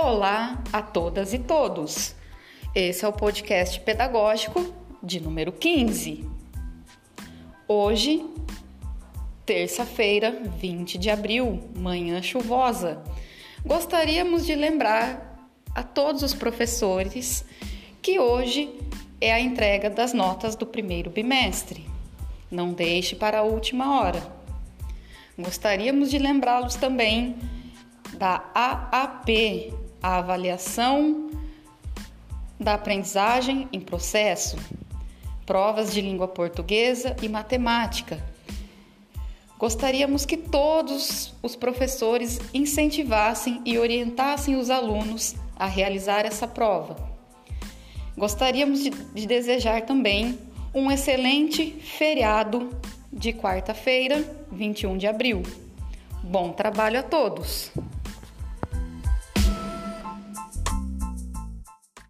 Olá a todas e todos. Esse é o podcast pedagógico de número 15. Hoje, terça-feira, 20 de abril, manhã chuvosa. Gostaríamos de lembrar a todos os professores que hoje é a entrega das notas do primeiro bimestre. Não deixe para a última hora. Gostaríamos de lembrá-los também da AAP, a avaliação da aprendizagem em processo, provas de língua portuguesa e matemática. Gostaríamos que todos os professores incentivassem e orientassem os alunos a realizar essa prova. Gostaríamos de, de desejar também um excelente feriado de quarta-feira, 21 de abril. Bom trabalho a todos!